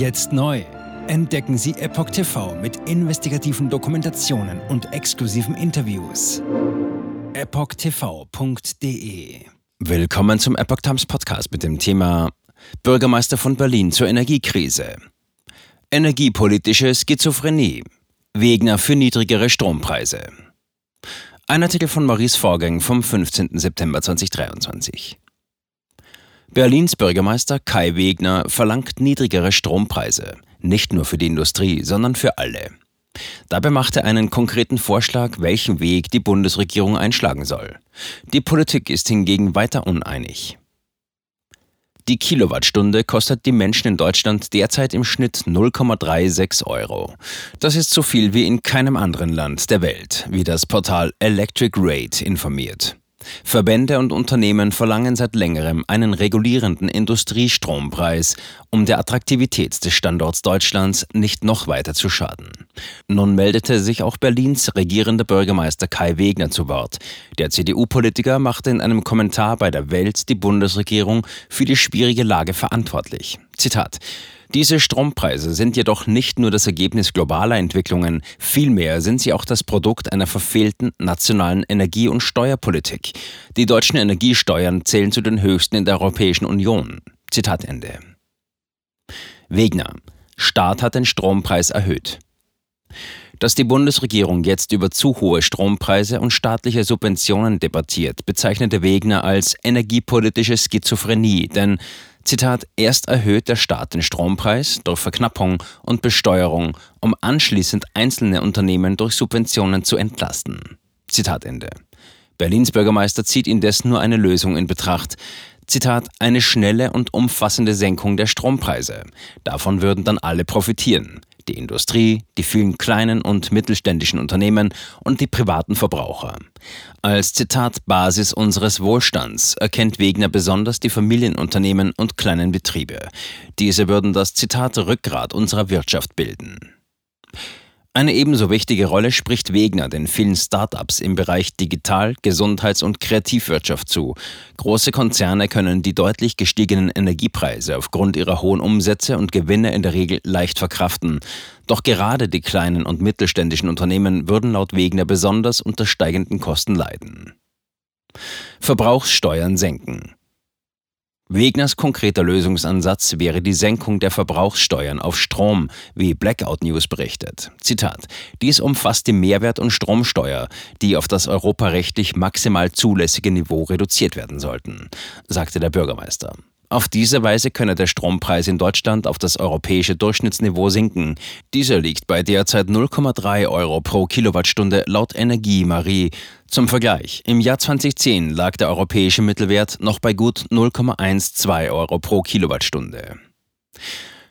Jetzt neu. Entdecken Sie Epoch TV mit investigativen Dokumentationen und exklusiven Interviews. EpochTV.de Willkommen zum Epoch Times Podcast mit dem Thema Bürgermeister von Berlin zur Energiekrise. Energiepolitische Schizophrenie. Wegner für niedrigere Strompreise. Ein Artikel von Maurice Vorgang vom 15. September 2023. Berlins Bürgermeister Kai Wegner verlangt niedrigere Strompreise, nicht nur für die Industrie, sondern für alle. Dabei macht er einen konkreten Vorschlag, welchen Weg die Bundesregierung einschlagen soll. Die Politik ist hingegen weiter uneinig. Die Kilowattstunde kostet die Menschen in Deutschland derzeit im Schnitt 0,36 Euro. Das ist so viel wie in keinem anderen Land der Welt, wie das Portal Electric Rate informiert. Verbände und Unternehmen verlangen seit längerem einen regulierenden Industriestrompreis, um der Attraktivität des Standorts Deutschlands nicht noch weiter zu schaden. Nun meldete sich auch Berlins regierender Bürgermeister Kai Wegner zu Wort. Der CDU-Politiker machte in einem Kommentar bei der Welt die Bundesregierung für die schwierige Lage verantwortlich. Zitat diese Strompreise sind jedoch nicht nur das Ergebnis globaler Entwicklungen, vielmehr sind sie auch das Produkt einer verfehlten nationalen Energie- und Steuerpolitik. Die deutschen Energiesteuern zählen zu den höchsten in der Europäischen Union. Zitat Ende. Wegner. Staat hat den Strompreis erhöht. Dass die Bundesregierung jetzt über zu hohe Strompreise und staatliche Subventionen debattiert, bezeichnete Wegner als energiepolitische Schizophrenie, denn Zitat, erst erhöht der Staat den Strompreis durch Verknappung und Besteuerung, um anschließend einzelne Unternehmen durch Subventionen zu entlasten. Zitat Ende. Berlins Bürgermeister zieht indes nur eine Lösung in Betracht. Zitat, eine schnelle und umfassende Senkung der Strompreise. Davon würden dann alle profitieren die Industrie, die vielen kleinen und mittelständischen Unternehmen und die privaten Verbraucher. Als Zitat Basis unseres Wohlstands erkennt Wegner besonders die Familienunternehmen und kleinen Betriebe. Diese würden das Zitat Rückgrat unserer Wirtschaft bilden. Eine ebenso wichtige Rolle spricht Wegner den vielen Start-ups im Bereich Digital-, Gesundheits- und Kreativwirtschaft zu. Große Konzerne können die deutlich gestiegenen Energiepreise aufgrund ihrer hohen Umsätze und Gewinne in der Regel leicht verkraften. Doch gerade die kleinen und mittelständischen Unternehmen würden laut Wegner besonders unter steigenden Kosten leiden. Verbrauchssteuern senken. Wegners konkreter Lösungsansatz wäre die Senkung der Verbrauchssteuern auf Strom, wie Blackout News berichtet. Zitat: Dies umfasst die Mehrwert- und Stromsteuer, die auf das europarechtlich maximal zulässige Niveau reduziert werden sollten, sagte der Bürgermeister. Auf diese Weise könne der Strompreis in Deutschland auf das europäische Durchschnittsniveau sinken. Dieser liegt bei derzeit 0,3 Euro pro Kilowattstunde laut Energie Marie. Zum Vergleich, im Jahr 2010 lag der europäische Mittelwert noch bei gut 0,12 Euro pro Kilowattstunde.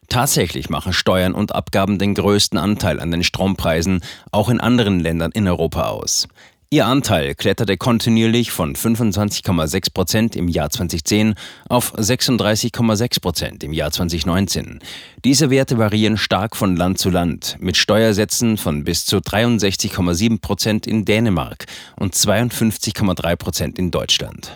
Tatsächlich machen Steuern und Abgaben den größten Anteil an den Strompreisen, auch in anderen Ländern in Europa aus. Ihr Anteil kletterte kontinuierlich von 25,6 Prozent im Jahr 2010 auf 36,6 Prozent im Jahr 2019. Diese Werte variieren stark von Land zu Land, mit Steuersätzen von bis zu 63,7 Prozent in Dänemark und 52,3 Prozent in Deutschland.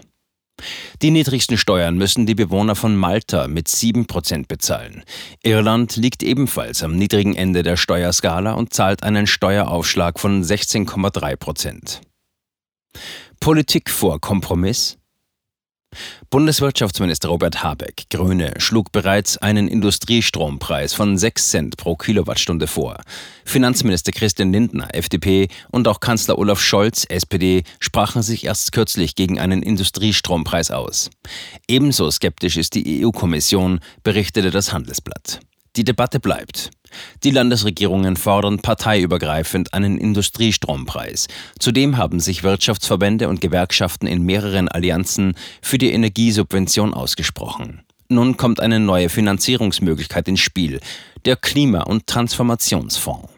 Die niedrigsten Steuern müssen die Bewohner von Malta mit 7% bezahlen. Irland liegt ebenfalls am niedrigen Ende der Steuerskala und zahlt einen Steueraufschlag von 16,3%. Politik vor Kompromiss? Bundeswirtschaftsminister Robert Habeck, Grüne, schlug bereits einen Industriestrompreis von 6 Cent pro Kilowattstunde vor. Finanzminister Christian Lindner, FDP, und auch Kanzler Olaf Scholz, SPD, sprachen sich erst kürzlich gegen einen Industriestrompreis aus. Ebenso skeptisch ist die EU-Kommission, berichtete das Handelsblatt. Die Debatte bleibt. Die Landesregierungen fordern parteiübergreifend einen Industriestrompreis. Zudem haben sich Wirtschaftsverbände und Gewerkschaften in mehreren Allianzen für die Energiesubvention ausgesprochen. Nun kommt eine neue Finanzierungsmöglichkeit ins Spiel, der Klima- und Transformationsfonds.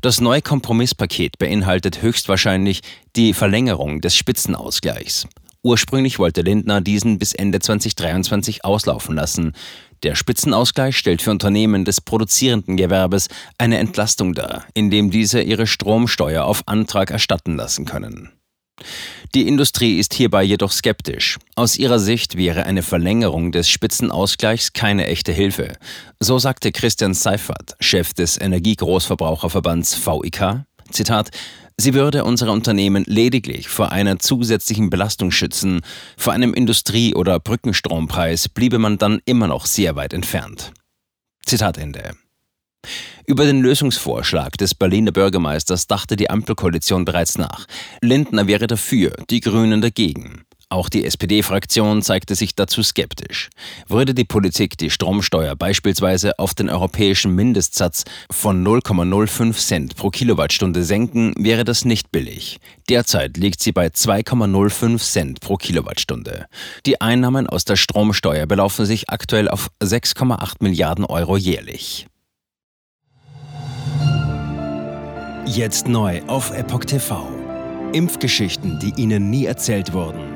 Das neue Kompromisspaket beinhaltet höchstwahrscheinlich die Verlängerung des Spitzenausgleichs. Ursprünglich wollte Lindner diesen bis Ende 2023 auslaufen lassen. Der Spitzenausgleich stellt für Unternehmen des produzierenden Gewerbes eine Entlastung dar, indem diese ihre Stromsteuer auf Antrag erstatten lassen können. Die Industrie ist hierbei jedoch skeptisch. Aus ihrer Sicht wäre eine Verlängerung des Spitzenausgleichs keine echte Hilfe. So sagte Christian Seifert, Chef des Energiegroßverbraucherverbands VIK, Zitat, Sie würde unsere Unternehmen lediglich vor einer zusätzlichen Belastung schützen. Vor einem Industrie- oder Brückenstrompreis bliebe man dann immer noch sehr weit entfernt. Zitat Ende. Über den Lösungsvorschlag des Berliner Bürgermeisters dachte die Ampelkoalition bereits nach. Lindner wäre dafür, die Grünen dagegen. Auch die SPD-Fraktion zeigte sich dazu skeptisch. Würde die Politik die Stromsteuer beispielsweise auf den europäischen Mindestsatz von 0,05 Cent pro Kilowattstunde senken, wäre das nicht billig. Derzeit liegt sie bei 2,05 Cent pro Kilowattstunde. Die Einnahmen aus der Stromsteuer belaufen sich aktuell auf 6,8 Milliarden Euro jährlich. Jetzt neu auf Epoch TV. Impfgeschichten, die Ihnen nie erzählt wurden.